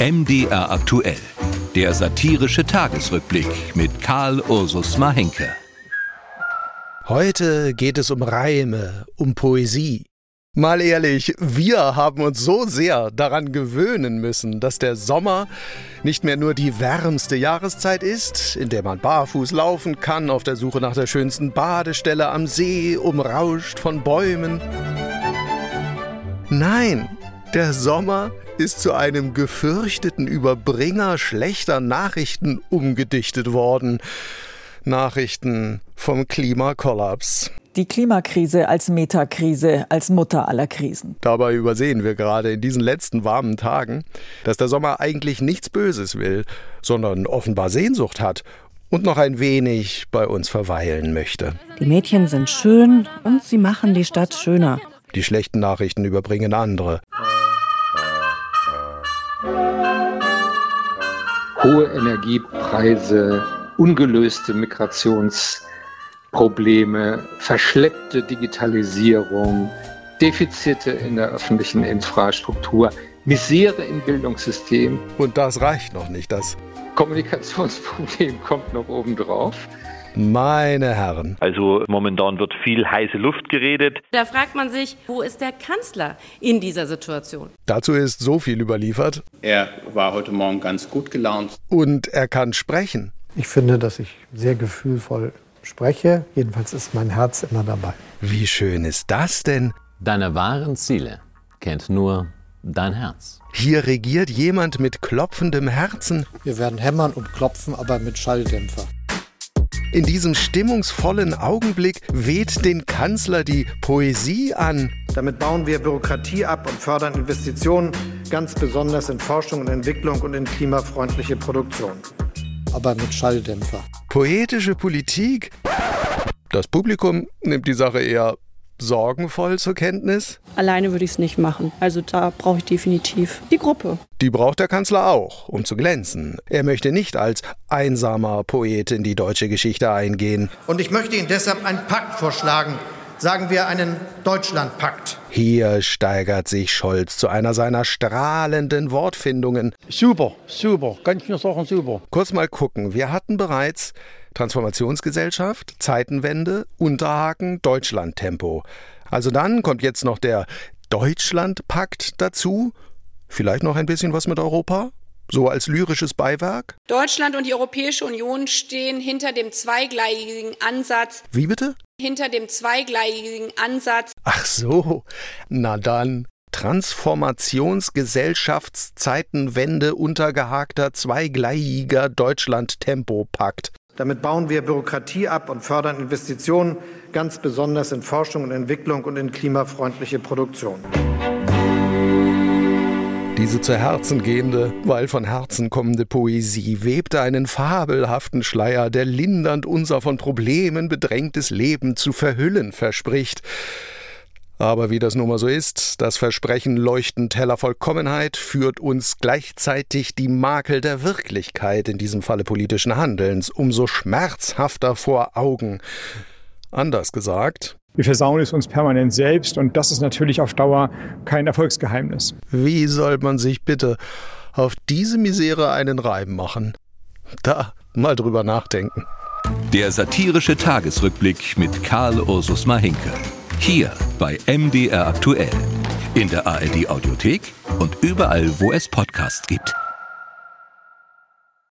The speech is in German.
MDR aktuell. Der satirische Tagesrückblick mit Karl Ursus Mahenke. Heute geht es um Reime, um Poesie. Mal ehrlich, wir haben uns so sehr daran gewöhnen müssen, dass der Sommer nicht mehr nur die wärmste Jahreszeit ist, in der man barfuß laufen kann, auf der Suche nach der schönsten Badestelle am See, umrauscht von Bäumen. Nein, der Sommer ist zu einem gefürchteten Überbringer schlechter Nachrichten umgedichtet worden. Nachrichten vom Klimakollaps. Die Klimakrise als Metakrise, als Mutter aller Krisen. Dabei übersehen wir gerade in diesen letzten warmen Tagen, dass der Sommer eigentlich nichts Böses will, sondern offenbar Sehnsucht hat und noch ein wenig bei uns verweilen möchte. Die Mädchen sind schön und sie machen die Stadt schöner. Die schlechten Nachrichten überbringen andere. Hohe Energiepreise, ungelöste Migrationsprobleme, verschleppte Digitalisierung, Defizite in der öffentlichen Infrastruktur, Misere im Bildungssystem. Und das reicht noch nicht. Das Kommunikationsproblem kommt noch obendrauf. Meine Herren. Also momentan wird viel heiße Luft geredet. Da fragt man sich, wo ist der Kanzler in dieser Situation? Dazu ist so viel überliefert. Er war heute Morgen ganz gut gelaunt. Und er kann sprechen. Ich finde, dass ich sehr gefühlvoll spreche. Jedenfalls ist mein Herz immer dabei. Wie schön ist das denn? Deine wahren Ziele kennt nur dein Herz. Hier regiert jemand mit klopfendem Herzen. Wir werden hämmern und klopfen, aber mit Schalldämpfer. In diesem stimmungsvollen Augenblick weht den Kanzler die Poesie an. Damit bauen wir Bürokratie ab und fördern Investitionen, ganz besonders in Forschung und Entwicklung und in klimafreundliche Produktion. Aber mit Schalldämpfer. Poetische Politik? Das Publikum nimmt die Sache eher sorgenvoll zur Kenntnis? Alleine würde ich es nicht machen. Also da brauche ich definitiv die Gruppe. Die braucht der Kanzler auch, um zu glänzen. Er möchte nicht als einsamer Poet in die deutsche Geschichte eingehen. Und ich möchte Ihnen deshalb einen Pakt vorschlagen. Sagen wir einen Deutschlandpakt. Hier steigert sich Scholz zu einer seiner strahlenden Wortfindungen. Super, super, kann ich nur sagen, super. Kurz mal gucken, wir hatten bereits Transformationsgesellschaft, Zeitenwende, Unterhaken, Deutschlandtempo. Also dann kommt jetzt noch der Deutschlandpakt dazu. Vielleicht noch ein bisschen was mit Europa? So als lyrisches Beiwerk? Deutschland und die Europäische Union stehen hinter dem zweigleisigen Ansatz. Wie bitte? Hinter dem zweigleisigen Ansatz. Ach so, na dann. Transformationsgesellschaftszeitenwende untergehakter zweigleiiger Deutschland-Tempo-Pakt. Damit bauen wir Bürokratie ab und fördern Investitionen, ganz besonders in Forschung und Entwicklung und in klimafreundliche Produktion. Diese zu Herzen gehende, weil von Herzen kommende Poesie webte einen fabelhaften Schleier, der lindernd unser von Problemen bedrängtes Leben zu verhüllen verspricht. Aber wie das nun mal so ist, das Versprechen leuchtend heller Vollkommenheit führt uns gleichzeitig die Makel der Wirklichkeit, in diesem Falle politischen Handelns, umso schmerzhafter vor Augen. Anders gesagt, wir versauen es uns permanent selbst und das ist natürlich auf Dauer kein Erfolgsgeheimnis. Wie soll man sich bitte auf diese Misere einen Reim machen? Da mal drüber nachdenken. Der satirische Tagesrückblick mit Karl Ursus Mahinke. Hier bei MDR aktuell. In der ARD Audiothek und überall, wo es Podcasts gibt.